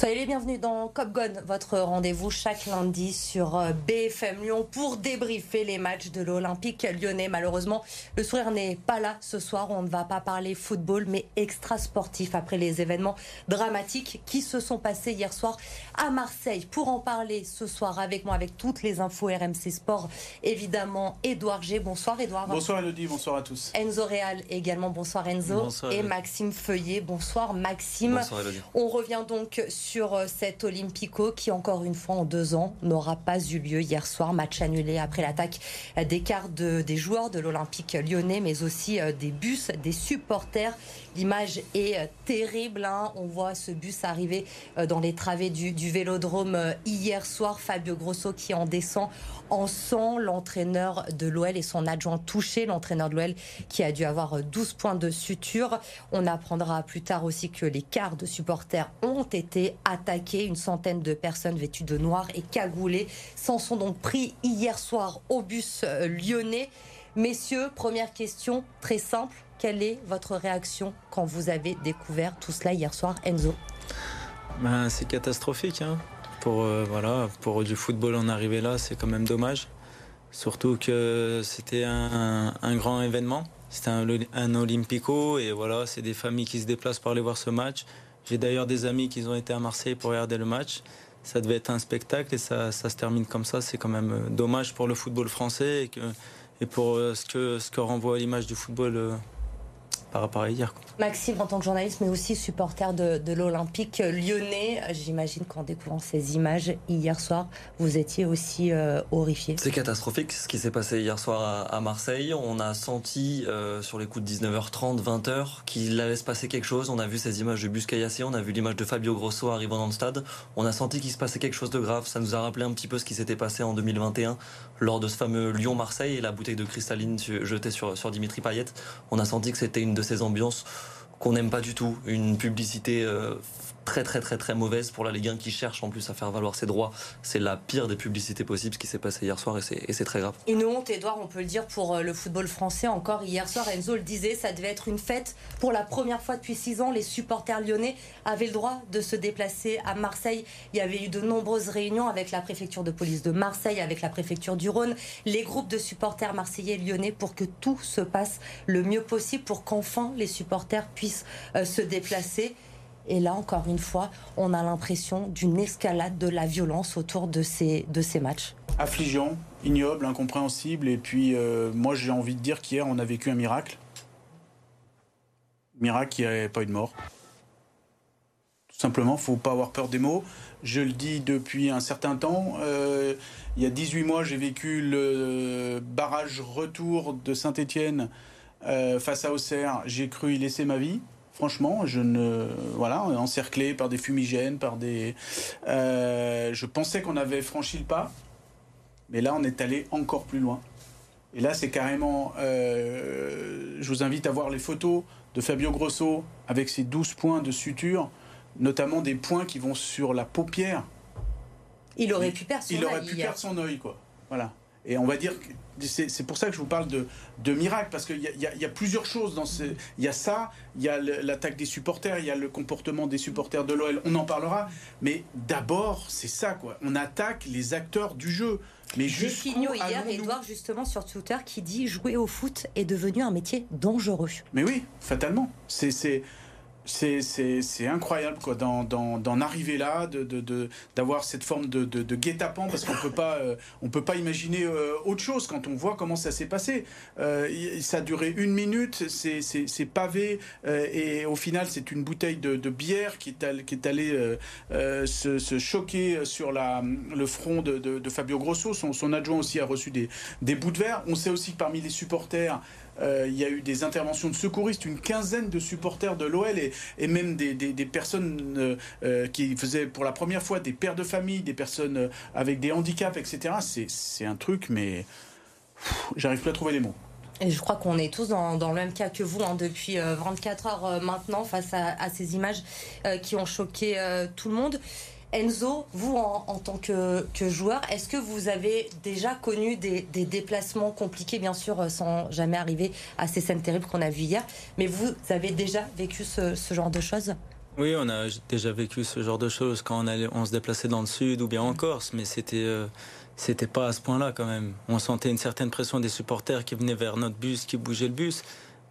Soyez les bienvenus dans Cop Gone, votre rendez-vous chaque lundi sur euh, BFM Lyon pour débriefer les matchs de l'Olympique lyonnais. Malheureusement, le sourire n'est pas là ce soir. On ne va pas parler football, mais extra sportif après les événements dramatiques qui se sont passés hier soir à Marseille. Pour en parler ce soir avec moi, avec toutes les infos RMC Sport, évidemment, Edouard G. Bonsoir Edouard. Bonsoir Elodie, bonsoir à tous. Enzo Real également. Bonsoir Enzo. Bonsoir, et. Maxime Feuillet. Bonsoir Maxime. Bonsoir Elodie. On revient donc sur euh, cet Olympico qui, encore une fois, en deux ans, n'aura pas eu lieu hier soir. Match annulé après l'attaque des quarts de- des joueurs de l'Olympique lyonnais, mais aussi euh, des bus, des supporters. L'image est euh, terrible. hein. On voit ce bus arriver dans les travées du, du vélodrome hier soir. Fabio Grosso qui en descend en sang. L'entraîneur de l'OL et son adjoint touché. L'entraîneur de l'OL qui a dû avoir euh, 12 points de suture. On apprendra plus tard aussi que les quarts de supporters ont été attaqués. Une centaine de personnes vêtues de noir et cagoulées s'en sont donc pris hier soir au bus euh, lyonnais. Messieurs, première question très simple. Quelle est votre réaction quand vous avez découvert tout cela hier soir, Enzo Ben, c'est catastrophique. hein. Pour, euh, voilà, pour du football en arriver là, c'est quand même dommage. Surtout que c'était un, grand événement. C'était un, un Olympico et voilà, c'est des familles qui se déplacent pour aller voir ce match. J'ai d'ailleurs des amis qui ont été à Marseille pour regarder le match. Ça devait être un spectacle et ça, se termine comme ça. C'est quand même euh, dommage pour le football français et pour euh, ce que, ce que renvoie l'image du football euh, par rapport à hier. quoi. Maxime, en tant que journaliste, mais aussi supporter de, de l'Olympique lyonnais, j'imagine qu'en découvrant ces images hier soir, vous étiez aussi euh, horrifié. C'est catastrophique ce qui s'est passé hier soir à, à Marseille. On a senti euh, sur les coups de 19h30, 20h qu'il allait se passer quelque chose. On a vu ces images de bus caillassés, on a vu l'image de Fabio Grosso arrivant dans le stade. On a senti qu'il se passait quelque chose de grave. Ça nous a rappelé un petit peu ce qui s'était passé en 2021 lors de ce fameux Lyon-Marseille et la bouteille de cristalline jetée sur, sur Dimitri Payet. On a senti que c'était une de ces ambiances qu'on n'aime pas du tout. Une publicité euh, très très très très mauvaise pour la Ligue 1 qui cherche en plus à faire valoir ses droits. C'est la pire des publicités possibles ce qui s'est passé hier soir et c'est- très grave. Une honte, Edouard, on peut le dire, pour euh, le football français. Encore hier soir, Enzo le disait, ça devait être une fête. Pour la première fois depuis six ans, les supporters lyonnais avaient le droit de se déplacer à Marseille. Il y avait eu de nombreuses réunions avec la préfecture de police de Marseille, avec la préfecture du Rhône, les groupes de supporters marseillais et lyonnais pour que tout se passe le mieux possible, pour qu'enfin les supporters puissent euh, se déplacer. Et là, encore une fois, on a l'impression d'une escalade de la violence autour de ces, de ces matchs. Affligeant, ignoble, incompréhensible. Et puis, euh, moi, j'ai envie de dire qu'hier, on a vécu un miracle. Miracle qui n'avait pas eu de mort. Tout simplement, faut pas avoir peur des mots. Je le dis depuis un certain temps. Euh, il y a 18 mois, j'ai vécu le barrage retour de Saint-Étienne face à Auxerre. J'ai cru y laisser ma vie. Franchement, je ne voilà, encerclé par des fumigènes, par des. Euh, je pensais qu'on avait franchi le pas, mais là, on est allé encore plus loin. Et là, c'est carrément. euh, je vous invite à voir les photos de Fabio Grosso avec ses 12 points de suture, notamment des points qui vont sur la paupière. Il aurait pu perdre son Il aurait œil pu perdre son œil, quoi. Voilà. Et on va dire que c'est pour ça que je vous parle de, de miracle, parce qu'il y y a- il y a plusieurs choses dans ce. Il y a ça, il y a l'attaque des supporters, il y a le comportement des supporters de l'OL, on en parlera. Mais d'abord, c'est ça, quoi. On attaque les acteurs du jeu. Mais Fignot hier, Edouard, justement sur Twitter, qui dit jouer au foot est devenu un métier dangereux. Mais oui, fatalement. C'est c'est incroyable quoi d'en arriver là, d'avoir cette forme de, guet-apens parce qu'on peut euh, peut pas imaginer euh, autre chose quand on voit comment ça s'est passé. Euh, ça a duré une minute, c'est pavé et au final c'est une bouteille de, bière qui est allée, se, choquer sur le front de, Fabio Grosso. Son, adjoint aussi a reçu des bouts de verre. On sait aussi que parmi les supporters il y a eu des interventions de secouristes, une quinzaine de supporters de l'OL et, et même des, des- personnes euh, euh, qui faisaient pour la première fois des pères de famille, des personnes euh, avec des handicaps, etc. C'est- un truc, mais j'arrive plus à trouver les mots. Et je crois qu'on est tous dans, dans le même cas que vous hein, depuis euh, 24 heures maintenant face à, ces images qui ont choqué tout le monde. Enzo, vous en, tant que, joueur, est-ce que vous avez déjà connu des, déplacements compliqués, bien sûr, euh, sans jamais arriver à ces scènes terribles qu'on a vues hier, mais vous avez déjà vécu ce, genre de choses? Oui, on a déjà vécu ce genre de choses quand on, se déplaçait dans le sud ou bien en Corse, mais c'était c'était pas à ce point-là quand même. On sentait une certaine pression des supporters qui venaient vers notre bus, qui bougeaient le bus.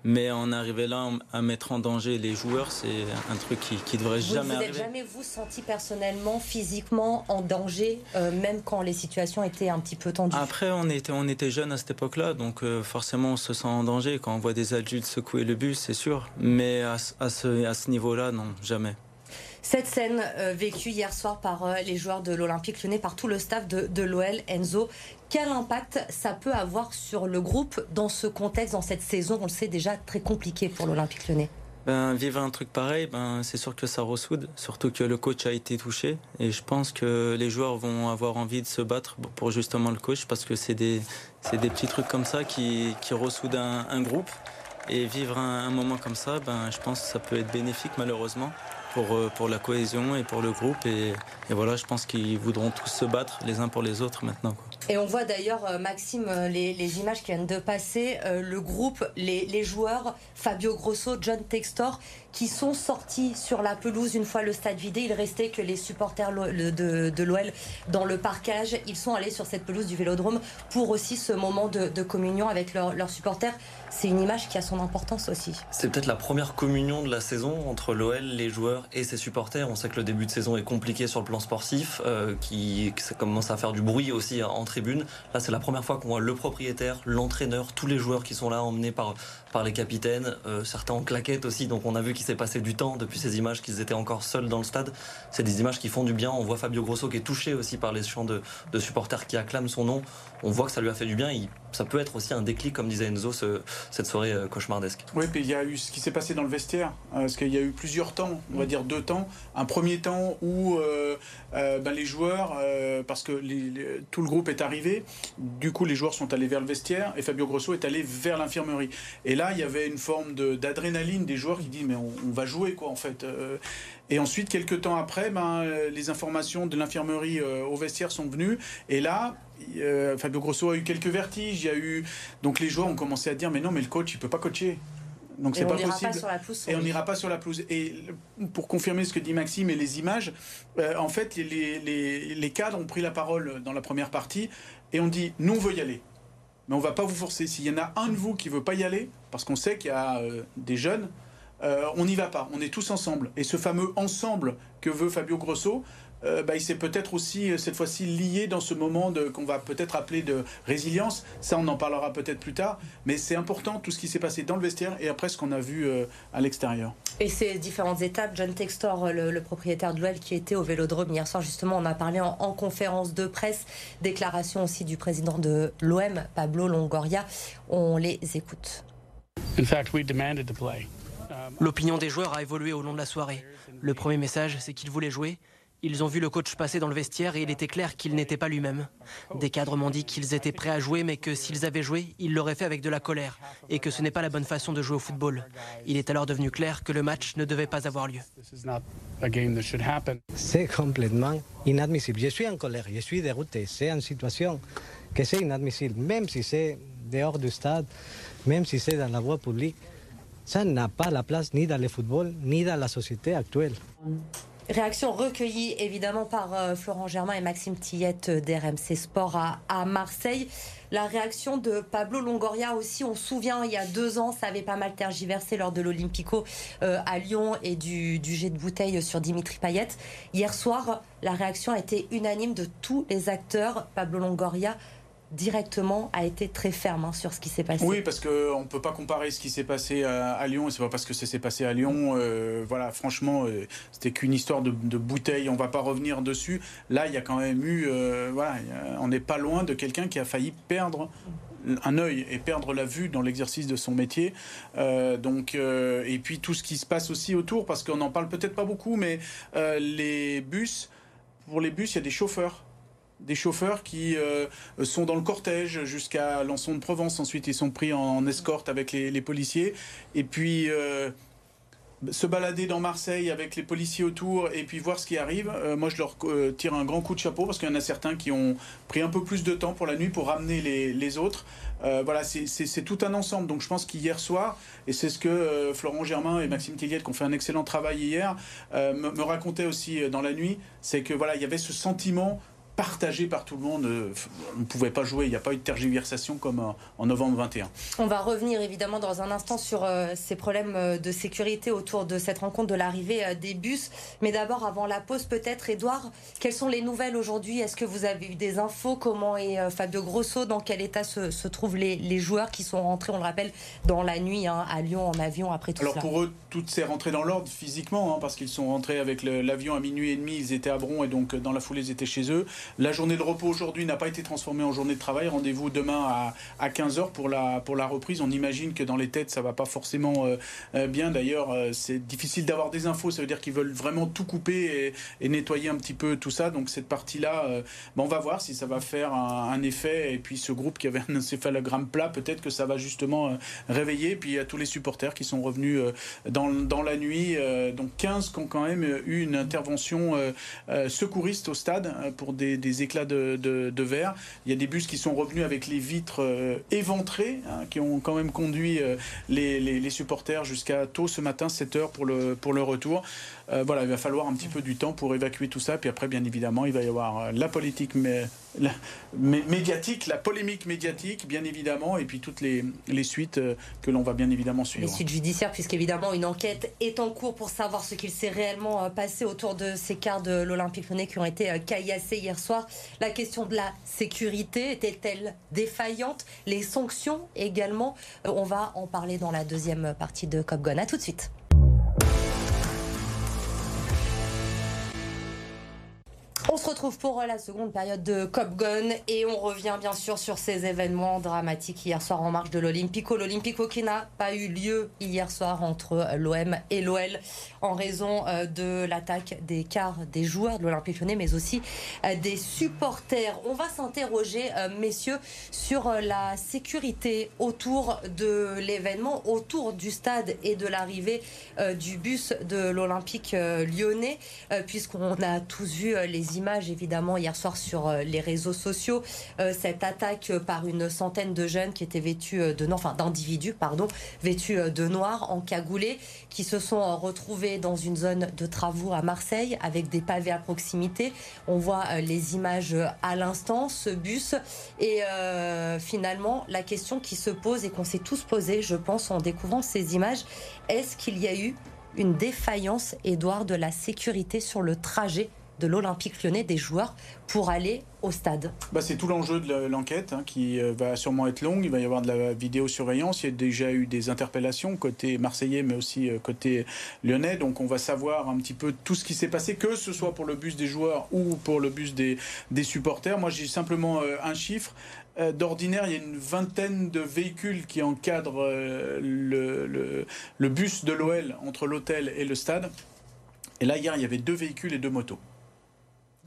Mais en arriver là à mettre en danger les joueurs, c'est un truc qui, qui devrait jamais arriver. Vous n'êtes jamais vous senti personnellement, physiquement en danger, euh, même quand les situations étaient un petit peu tendues? Après, on était, on était jeunes à cette époque-là, donc euh, forcément on se sent en danger quand on voit des adultes secouer le bus, c'est sûr. Mais à, à ce, à ce niveau-là, non, jamais. Cette scène euh, vécue hier soir par euh, les joueurs de l'Olympique lyonnais, par tout le staff de, l'OL, Enzo, quel impact ça peut avoir sur le groupe dans ce contexte, dans cette saison, on le sait déjà très compliqué pour l'Olympique lyonnais? Ben, vivre un truc pareil, ben, c'est sûr que ça ressoude, surtout que le coach a été touché. Et je pense que les joueurs vont avoir envie de se battre pour justement le coach, parce que c'est des, des petits trucs comme ça qui, ressoudent un, groupe. Et vivre un, un, moment comme ça, ben, je pense que ça peut être bénéfique malheureusement pour, euh, pour la cohésion et pour le groupe. Et, voilà, je pense qu'ils voudront tous se battre les uns pour les autres maintenant. Et on voit d'ailleurs, euh, Maxime, euh, les, les, images qui viennent de passer, le groupe, les, les, joueurs, Fabio Grosso, John Textor, qui sont sortis sur la pelouse une fois le stade vidé. Il restait que les supporters de, l'OL dans le parcage. Ils sont allés sur cette pelouse du Vélodrome pour aussi ce moment de, communion avec leurs leur supporters. C'est une image qui a son importance aussi. C'est peut-être la première communion de la saison entre l'OL, les joueurs et ses supporters. On sait que le début de saison est compliqué sur le plan sportif, euh, qui que ça commence à faire du bruit aussi en tribune. Là, c'est la première fois qu'on voit le propriétaire, l'entraîneur, tous les joueurs qui sont là emmenés par par les capitaines, euh, certains en claquette aussi. Donc on a vu qu'il s'est passé du temps depuis ces images qu'ils étaient encore seuls dans le stade. C'est des images qui font du bien. On voit Fabio Grosso qui est touché aussi par les chants de, de supporters qui acclament son nom. On voit que ça lui a fait du bien. Il, ça peut être aussi un déclic, comme disait Enzo, ce, cette soirée euh, cauchemardesque. Oui, puis il y a eu ce qui s'est passé dans le vestiaire, euh, parce qu'il y a eu plusieurs temps, on va dire deux temps. Un premier temps où euh, euh, ben, les joueurs, euh, parce que les, les, tout le groupe est arrivé, du coup les joueurs sont allés vers le vestiaire et Fabio Grosso est allé vers l'infirmerie. Et là, il y avait une forme d'adrénaline des joueurs qui disent mais on, on, va jouer quoi en fait. Et ensuite, quelques temps après, ben, les informations de l'infirmerie au vestiaire sont venues. Et là, euh, Fabio Grosso a eu quelques vertiges. Il y a eu donc les joueurs ont commencé à dire mais non mais le coach il peut pas coacher. Donc c'est pas possible. Pas et on n'ira pas sur la pelouse. Et pour confirmer ce que dit Maxime et les images, euh, en fait les, les, les, cadres ont pris la parole dans la première partie et on dit nous on veut y aller, mais on va pas vous forcer. S'il y en a un de vous qui veut pas y aller, parce qu'on sait qu'il y a euh, des jeunes. Euh, on n'y va pas, on est tous ensemble. Et ce fameux ensemble que veut Fabio Grosso, euh, bah, il s'est peut-être aussi cette fois-ci lié dans ce moment qu'on va peut-être appeler de résilience. Ça, on en parlera peut-être plus tard. Mais c'est important tout ce qui s'est passé dans le vestiaire et après ce qu'on a vu euh, à l'extérieur. Et ces différentes étapes, John Textor, le, le propriétaire de l'OL qui était au Vélodrome hier soir, justement, on a parlé en, en conférence de presse, déclaration aussi du président de l'OM, Pablo Longoria. On les écoute. In fact, we demanded to play. L'opinion des joueurs a évolué au long de la soirée. Le premier message, c'est qu'ils voulaient jouer. Ils ont vu le coach passer dans le vestiaire et il était clair qu'il n'était pas lui-même. Des cadres m'ont dit qu'ils étaient prêts à jouer, mais que s'ils avaient joué, ils l'auraient fait avec de la colère et que ce n'est pas la bonne façon de jouer au football. Il est alors devenu clair que le match ne devait pas avoir lieu. C'est complètement inadmissible. Je suis en colère, je suis dérouté. C'est une situation que c'est inadmissible, même si c'est dehors du stade, même si c'est dans la voie publique. Ça n'a pas la place ni dans le football, ni dans la société actuelle. Réaction recueillie évidemment par euh, Florent Germain et Maxime Tillette d'RMC Sport à, à, Marseille. La réaction de Pablo Longoria aussi, on se souvient, il y a deux ans, ça avait pas mal tergiversé lors de l'Olympico euh, à Lyon et du, du, jet de bouteille sur Dimitri Payet. Hier soir, la réaction a été unanime de tous les acteurs. Pablo Longoria directement a été très ferme hein, sur ce qui s'est passé. Oui, parce qu'on ne peut pas comparer ce qui s'est passé à, Lyon, et c'est pas parce que ça s'est passé à Lyon, euh, voilà, franchement, euh, c'était qu'une histoire de, bouteille, on va pas revenir dessus. Là, il y a quand même eu, euh, on n'est pas loin de quelqu'un qui a failli perdre un œil et perdre la vue dans l'exercice de son métier. Euh, donc, et puis tout ce qui se passe aussi autour, parce qu'on n'en parle peut-être pas beaucoup, mais les bus, pour les bus, il y a des chauffeurs des chauffeurs qui euh, sont dans le cortège jusqu'à Lançon de Provence. Ensuite, ils sont pris en, escorte avec les, policiers. Et puis, euh, se balader dans Marseille avec les policiers autour et puis voir ce qui arrive, euh, moi je leur tire un grand coup de chapeau parce qu'il y en a certains qui ont pris un peu plus de temps pour la nuit pour ramener les, autres. Voilà, c'est tout un ensemble. Donc je pense qu'hier soir, et c'est ce que Florent Germain et Maxime Tilliette, qui ont fait un excellent travail hier, me, me racontaient aussi dans la nuit, c'est que voilà, il y avait ce sentiment partagé par tout le monde. Euh, on ne pouvait pas jouer, il n'y a pas eu de tergiversation comme en novembre 21. On va revenir évidemment dans un instant sur euh, ces problèmes euh, de sécurité autour de cette rencontre de l'arrivée des bus. Mais d'abord, avant la pause, peut-être, Edouard, quelles sont les nouvelles aujourd'hui? Est-ce que vous avez eu des infos? Comment est Fabio Grosso? Dans quel état se, trouvent les, joueurs qui sont rentrés, on le rappelle, dans la nuit hein, à Lyon en avion après tout Alors pour eux, tout s'est rentré dans l'ordre physiquement, hein, parce qu'ils sont rentrés avec l'avion à minuit et demi, ils étaient à Bron et donc dans la foulée, ils étaient chez eux. La journée de repos aujourd'hui n'a pas été transformée en journée de travail. Rendez-vous demain à, à 15h pour la, pour la reprise. On imagine que dans les têtes, ça va pas forcément euh, euh, bien. D'ailleurs, euh, c'est difficile d'avoir des infos. Ça veut dire qu'ils veulent vraiment tout couper et, nettoyer un petit peu tout ça. Donc cette partie-là, ben, on va voir si ça va faire un, effet. Et puis ce groupe qui avait un encéphalogramme plat, peut-être que ça va justement réveiller. Et puis a tous les supporters qui sont revenus dans, dans la nuit. donc 15 qui ont quand même eu une intervention secouriste au stade pour des, des éclats de, verre. Il y a des bus qui sont revenus avec les vitres euh, éventrées, hein, qui ont quand même conduit euh, les, supporters jusqu'à tôt ce matin, 7 heures pour le, pour le retour. Euh, voilà, il va falloir un petit peu du temps pour évacuer tout ça. Puis après, bien évidemment, il va y avoir la politique médiatique, la polémique médiatique, bien évidemment, et puis toutes les, suites que l'on va bien évidemment suivre. Les suites judiciaires, puisqu'évidemment, une enquête est en cours pour savoir ce qu'il s'est réellement passé autour de ces quarts de l'Olympique Lyonnais qui ont été caillassés hier soir. La question de la sécurité était-elle défaillante? Les sanctions également. Euh, on va en parler dans la deuxième partie de Copgon. A tout de suite. On se retrouve pour euh, la seconde période de Cop Gun et on revient bien sûr sur ces événements dramatiques hier soir en marche de l'Olympico. L'Olympico qui n'a pas eu lieu hier soir entre euh, l'OM et l'OL en raison euh, de l'attaque des quarts des joueurs de l'Olympique Lyonnais mais aussi des supporters. On va s'interroger, messieurs, sur la sécurité autour de l'événement, autour du stade et de l'arrivée du bus de l'Olympique lyonnais puisqu'on a tous vu les images images évidemment hier soir sur euh, les réseaux sociaux. Euh, cette attaque par une centaine de jeunes qui étaient vêtus euh, de non, enfin d'individus pardon, vêtus de noir, encagoulés, qui se sont retrouvés dans une zone de travaux à Marseille avec des pavés à proximité. On voit les images à l'instant, ce bus et finalement la question qui se pose et qu'on s'est tous posé, je pense, en découvrant ces images, est-ce qu'il y a eu une défaillance, Édouard, de la sécurité sur le trajet de l'Olympique lyonnais des joueurs pour aller au stade bah, C'est tout l'enjeu de l'enquête hein, qui euh, va sûrement être longue. Il va y avoir de la vidéosurveillance. Il y a déjà eu des interpellations côté marseillais mais aussi euh, côté lyonnais. Donc on va savoir un petit peu tout ce qui s'est passé, que ce soit pour le bus des joueurs ou pour le bus des, supporters. Moi j'ai simplement euh, un chiffre. D'ordinaire, il y a une vingtaine de véhicules qui encadrent le, le bus de l'OL entre l'hôtel et le stade. Et là, hier, il y avait deux véhicules et deux motos.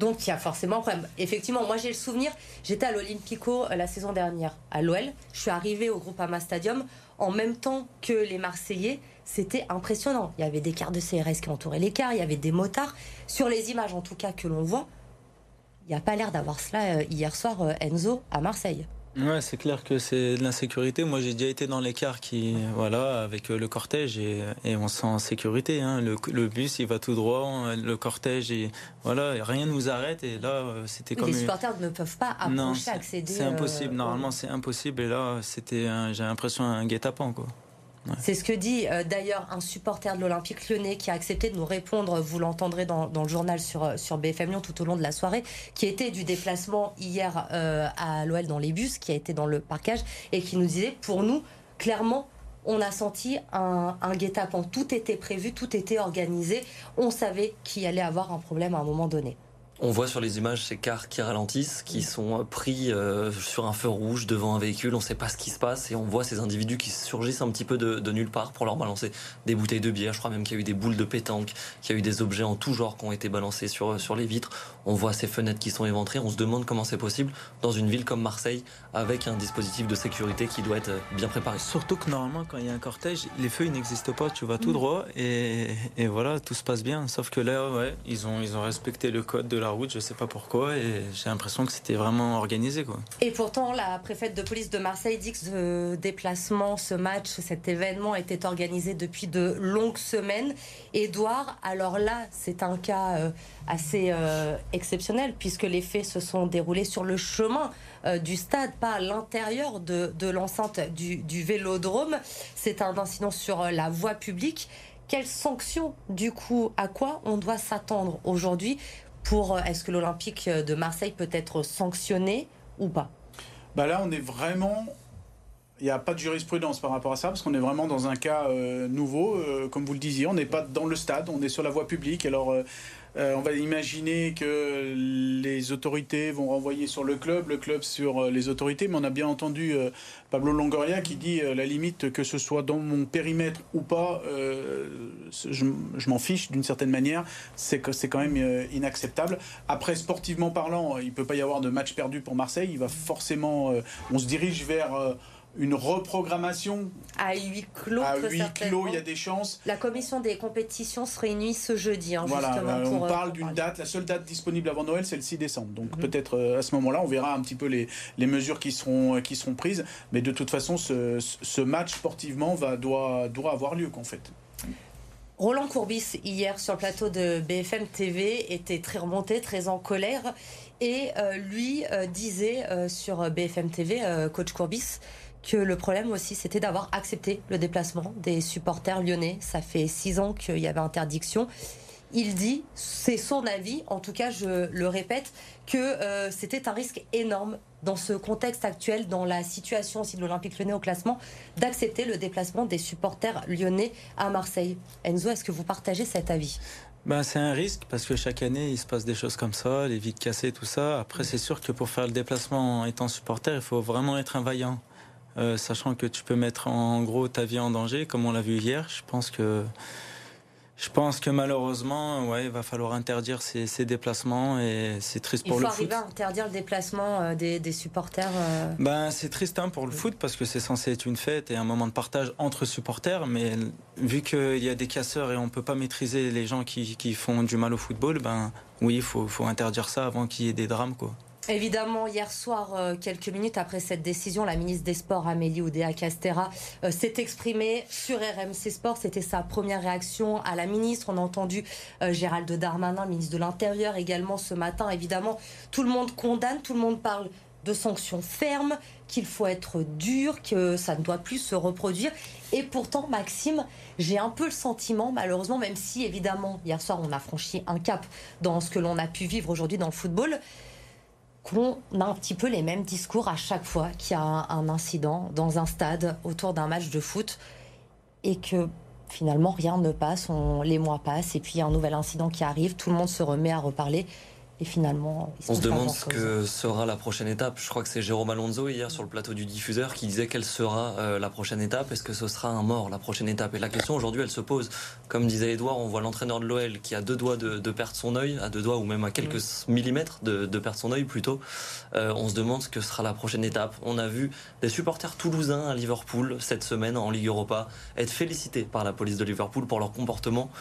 Donc il y a forcément un. Effectivement, moi j'ai le souvenir, j'étais à l'Olympico euh, la saison dernière à l'OL. Je suis arrivée au Groupama Stadium en même temps que les Marseillais. C'était impressionnant. Il y avait des cars de CRS qui entouraient les cars, il y avait des motards. Sur les images en tout cas que l'on voit, il n'y a pas l'air d'avoir cela euh, hier soir, euh, Enzo, à Marseille. Ouais, c'est clair que c'est de l'insécurité. Moi, j'ai déjà été dans les cars qui, voilà, avec euh, le cortège et, et on sent en sécurité. Hein. Le, le, bus, il va tout droit, le cortège, et voilà, rien ne nous arrête. Et là, euh, c'était comme. Les supporters ne peuvent pas approcher, accéder. C'est impossible. Euh, Normalement, c'est impossible. Et là, c'était, j'ai l'impression un guet-apens, quoi. C'est ce que dit euh, d'ailleurs un supporter de l'Olympique lyonnais qui a accepté de nous répondre, vous l'entendrez dans, le journal sur, euh, BFM Lyon tout au long de la soirée, qui était du déplacement hier euh, à l'OL dans les bus, qui a été dans le parcage, et qui nous disait, pour nous, clairement, on a senti un, un guet-apens. Tout était prévu, tout était organisé. On savait qu'il allait avoir un problème à un moment donné. On voit sur les images ces cars qui ralentissent, qui sont pris euh, sur un feu rouge devant un véhicule. On ne sait pas ce qui se passe et on voit ces individus qui surgissent un petit peu de, nulle part pour leur balancer des bouteilles de bière. Je crois même qu'il y a eu des boules de pétanque, qu'il y a eu des objets en tout genre qui ont été balancés sur, sur les vitres. On voit ces fenêtres qui sont éventrées. On se demande comment c'est possible dans une ville comme Marseille avec un dispositif de sécurité qui doit être bien préparé. Surtout que normalement, quand il y a un cortège, les feux ils n'existent pas. Tu vas tout mm. droit et, et, voilà, tout se passe bien. Sauf que là, ouais, ils ont, ils ont respecté le code de la route, je sais pas pourquoi, et j'ai l'impression que c'était vraiment organisé. Quoi. Et pourtant, la préfète de police de Marseille dit que ce déplacement, ce match, cet événement était organisé depuis de longues semaines. Édouard, alors là, c'est un cas euh, assez euh, exceptionnel, puisque les faits se sont déroulés sur le chemin euh, du stade, pas à l'intérieur de, l'enceinte du, du, vélodrome. C'est un incident sur la voie publique. Quelles sanctions, du coup, à quoi on doit s'attendre aujourd'hui pour euh, est-ce que l'Olympique de Marseille peut être sanctionné ou pas? Bah Là, on est vraiment. Il n'y a pas de jurisprudence par rapport à ça, parce qu'on est vraiment dans un cas euh, nouveau. Euh, comme vous le disiez, on n'est pas dans le stade, on est sur la voie publique. Alors, on va imaginer que les autorités vont renvoyer sur le club, le club sur euh, les autorités, mais on a bien entendu euh, Pablo Longoria qui dit la limite que ce soit dans mon périmètre ou pas, je, m'en fiche d'une certaine manière, c'est c'est quand même inacceptable. Après, sportivement parlant, il ne peut pas y avoir de match perdu pour Marseille, il va forcément, on se dirige vers une reprogrammation à huis clos. À huis clos, il y a des chances. La commission des compétitions se réunit ce jeudi, hein, voilà, justement. on euh, parle d'une date, la seule date disponible avant Noël, c'est le 6 décembre. Donc mhm. peut-être euh, à ce moment-là, on verra un petit peu les, les mesures qui seront, euh, qui seront prises. Mais de toute façon, ce, ce match sportivement va, doit, doit avoir lieu, qu'en fait. Roland Courbis, hier sur le plateau de BFM TV, était très remonté, très en colère. Et lui disait sur BFM TV, coach Courbis, que le problème aussi, c'était d'avoir accepté le déplacement des supporters lyonnais. Ça fait six ans qu'il y avait interdiction. Il dit, c'est son avis, en tout cas je le répète, que euh, c'était un risque énorme dans ce contexte actuel, dans la situation aussi de l'Olympique lyonnais au classement, d'accepter le déplacement des supporters lyonnais à Marseille. Enzo, est-ce que vous partagez cet avis? Ben, c'est un risque parce que chaque année il se passe des choses comme ça, les vides cassées, tout ça. Après, c'est sûr que pour faire le déplacement en étant supporter, il faut vraiment être un vaillant. Euh, sachant que tu peux mettre en gros ta vie en danger, comme on l'a vu hier. Je pense que je pense que malheureusement, ouais, il va falloir interdire ces, déplacements et c'est triste pour le foot. Il faut arriver à interdire le déplacement euh, des, supporters. Euh. Ben, c'est triste hein, pour le foot parce que c'est censé être une fête et un moment de partage entre supporters, mais vu qu'il y a des casseurs et on peut pas maîtriser les gens qui, qui font du mal au football, ben oui, il faut, faut interdire ça avant qu'il y ait des drames, quoi. Évidemment, hier soir, euh, quelques minutes après cette décision, la ministre des Sports, Amélie Oudéa Castera, euh, s'est exprimée sur RMC Sport. C'était sa première réaction à la ministre. On a entendu euh, Gérald Darmanin, ministre de l'Intérieur, également ce matin. Évidemment, tout le monde condamne, tout le monde parle de sanctions fermes, qu'il faut être dur, que ça ne doit plus se reproduire. Et pourtant, Maxime, j'ai un peu le sentiment, malheureusement, même si évidemment, hier soir, on a franchi un cap dans ce que l'on a pu vivre aujourd'hui dans le football, qu'on a un petit peu les mêmes discours à chaque fois qu'il y a un, incident dans un stade autour d'un match de foot et que finalement rien ne passe, les mois passent et puis a un nouvel incident qui arrive, tout le monde se remet à reparler et finalement, on se demande ce que sera la prochaine étape. Je crois que c'est Jérôme Alonso hier sur le plateau du diffuseur qui disait quelle sera euh, la prochaine étape. Est-ce que ce sera un mort la prochaine étape? Et la question aujourd'hui, elle se pose. Comme disait Edouard, on voit l'entraîneur de l'OL qui a deux doigts de, perdre son œil, à deux doigts ou même à quelques millimètres de, perdre son œil plutôt. Euh, on se demande ce que sera la prochaine étape. On a vu des supporters toulousains à Liverpool cette semaine en Ligue Europa être félicités par la police de Liverpool pour leur comportement.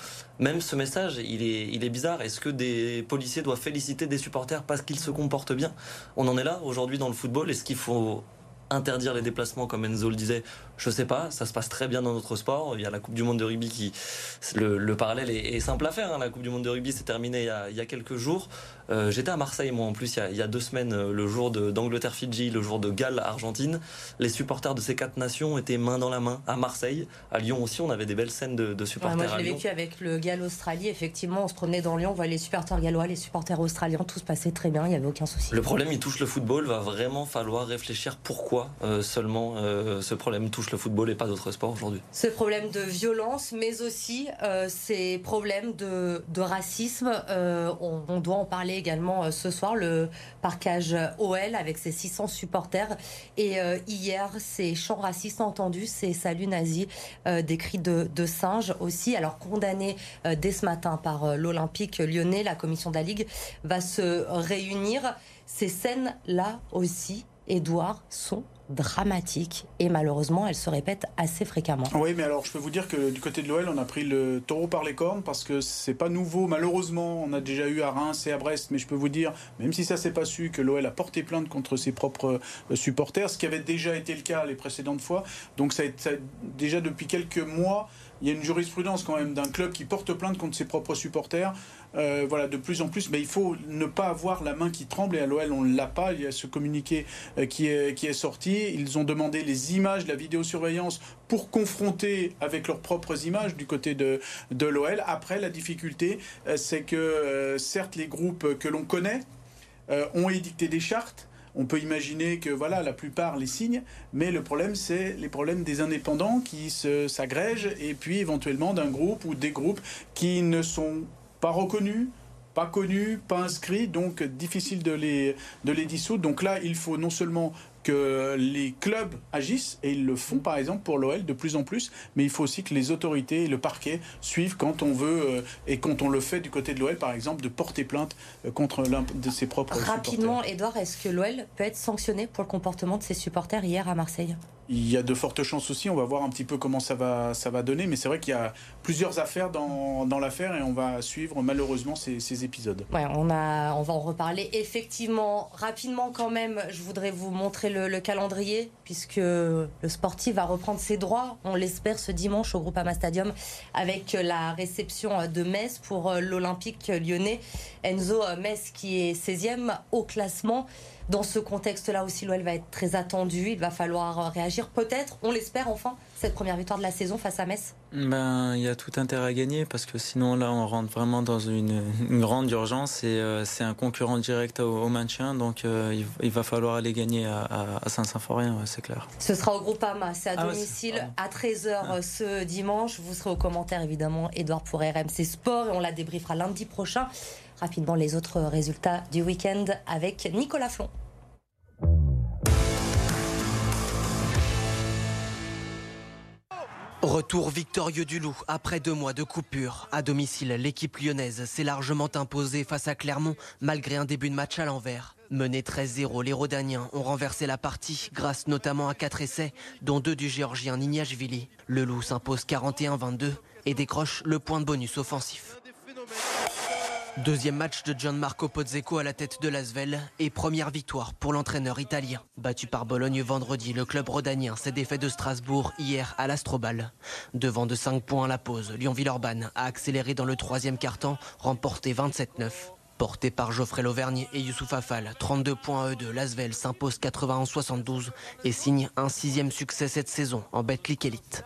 Même ce message, il est, bizarre. Est-ce que des policiers doivent féliciter des supporters parce qu'ils se comportent bien? On en est là aujourd'hui dans le football. Est-ce qu'il faut interdire les déplacements comme Enzo le disait je sais pas, ça se passe très bien dans notre sport. Il y a la Coupe du Monde de rugby qui. Le, parallèle est, simple à faire. Hein. La Coupe du Monde de rugby s'est terminée il y, a, quelques jours. Euh, j'étais à Marseille, moi, en plus, il y a, deux semaines, euh, le jour d'Angleterre-Fidji, le jour de Galles-Argentine. Les supporters de ces quatre nations étaient main dans la main à Marseille. À Lyon aussi, on avait des belles scènes de, supporters. moi, je l'ai vécu avec le Galles-Australie. Effectivement, on se promenait dans Lyon, on voyait les supporters gallois, les supporters australiens, tout se passait très bien, il n'y avait aucun souci. Le problème, il touche le football. Va vraiment falloir réfléchir pourquoi euh, seulement ce problème touche le football et pas d'autres sport aujourd'hui. Ce problème de violence, mais aussi euh, ces problèmes de, racisme, euh, on, doit en parler également ce soir le parcage OL avec ses 600 supporters. Et hier, ces chants racistes entendus, ces saluts nazis, des cris de, singes aussi. Alors condamnés dès ce matin par l'Olympique lyonnais, la commission de la Ligue va se réunir. Ces scènes-là aussi, Édouard, sont dramatiques et malheureusement elles se répètent assez fréquemment. Oui, mais alors je peux vous dire que du côté de l'OL, on a pris le taureau par les cornes parce que c'est pas nouveau. Malheureusement, on a déjà eu à Reims et à Brest, mais je peux vous dire, même si ça s'est pas su, que l'OL a porté plainte contre ses propres euh, supporters, ce qui avait déjà été le cas les précédentes fois. Donc ça, a, déjà depuis quelques mois, il y a une jurisprudence quand même d'un club qui porte plainte contre ses propres supporters. Euh, voilà, de plus en plus, mais il faut ne pas avoir la main qui tremble. Et à l'OL, on ne l'a pas. Il y a ce communiqué euh, qui est, sorti. Ils ont demandé les images la vidéosurveillance pour confronter avec leurs propres images du côté de, de l'OL. Après, la difficulté, euh, c'est que certes, les groupes que l'on connaît ont édicté des chartes. On peut imaginer que voilà, la plupart les signent, mais le problème, c'est les problèmes des indépendants qui s'agrègent et puis éventuellement d'un groupe ou des groupes qui ne sont pas reconnus, pas connus, pas inscrits, donc difficile de les, de les dissoudre. Donc là, il faut non seulement que les clubs agissent, et ils le font par exemple pour l'OL de plus en plus, mais il faut aussi que les autorités et le parquet suivent quand on veut, euh, et quand on le fait du côté de l'OL par exemple, de porter plainte euh, contre l'un de ses propres Rapidement, Edouard, est-ce que l'OL peut être sanctionné pour le comportement de ses supporters hier à Marseille? Il y a de fortes chances aussi. On va voir un petit peu comment ça va, ça va donner. Mais c'est vrai qu'il y a plusieurs affaires dans, dans l'affaire et on va suivre malheureusement ces, épisodes. Ouais, on, a, on va en reparler. Effectivement, rapidement quand même, je voudrais vous montrer le calendrier puisque le sportif va reprendre ses droits, on l'espère, ce dimanche au Groupama Stadium avec la réception de Metz pour l'Olympique lyonnais. Enzo Metz qui est 16e au classement. Dans ce contexte-là aussi, l'OL va être très attendu. Il va falloir réagir. Peut-être, on l'espère enfin, cette première victoire de la saison face à Metz ben, Il y a tout intérêt à gagner parce que sinon, là, on rentre vraiment dans une, grande urgence et euh, c'est un concurrent direct au, maintien. Donc, euh, il, va falloir aller gagner à, Saint-Symphorien, c'est clair. Ce sera au Groupama, c'est à ah domicile à 13h ah. ce dimanche. Vous serez aux commentaires, évidemment, Edouard pour RMC Sport et on la débriefera lundi prochain rapidement les autres résultats du week-end avec Nicolas Flon. Retour victorieux du Loup après deux mois de coupure. À domicile, l'équipe lyonnaise s'est largement imposée face à Clermont malgré un début de match à l'envers. Mené 13-0, les Rodaniens ont renversé la partie grâce notamment à quatre essais, dont deux du Géorgien Nignashvili. Le Loup s'impose 41-22 et décroche le point de bonus offensif. Deuxième match de Gianmarco Pozzeco à la tête de l'Asvel et première victoire pour l'entraîneur italien. Battu par Bologne vendredi, le club rodanien s'est défait de Strasbourg hier à l'Astrobal. Devant de 5 points à la pause, Lyon-Villeurbanne a accéléré dans le troisième quart-temps, remporté 27-9. Porté par Geoffrey Lauvergne et Youssouf Afal, 32 points à eux deux, l'Asvel s'impose 91-72 et signe un sixième succès cette saison en Betclic Elite.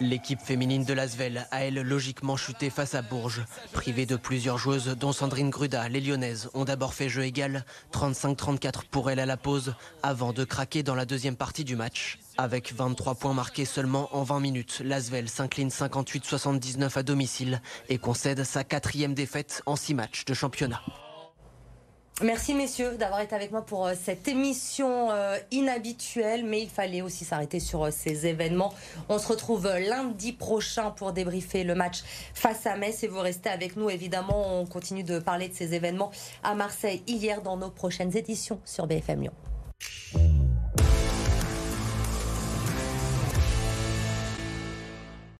L'équipe féminine de l'Asvel a elle logiquement chuté face à Bourges. Privée de plusieurs joueuses dont Sandrine Gruda, les Lyonnaises ont d'abord fait jeu égal, 35-34 pour elle à la pause, avant de craquer dans la deuxième partie du match. Avec 23 points marqués seulement en 20 minutes, l'Asvel s'incline 58-79 à domicile et concède sa quatrième défaite en six matchs de championnat. Merci messieurs d'avoir été avec moi pour euh, cette émission euh, inhabituelle, mais il fallait aussi s'arrêter sur euh, ces événements. On se retrouve lundi prochain pour débriefer le match face à Metz et vous restez avec nous évidemment. On continue de parler de ces événements à Marseille hier dans nos prochaines éditions sur BFM Lyon.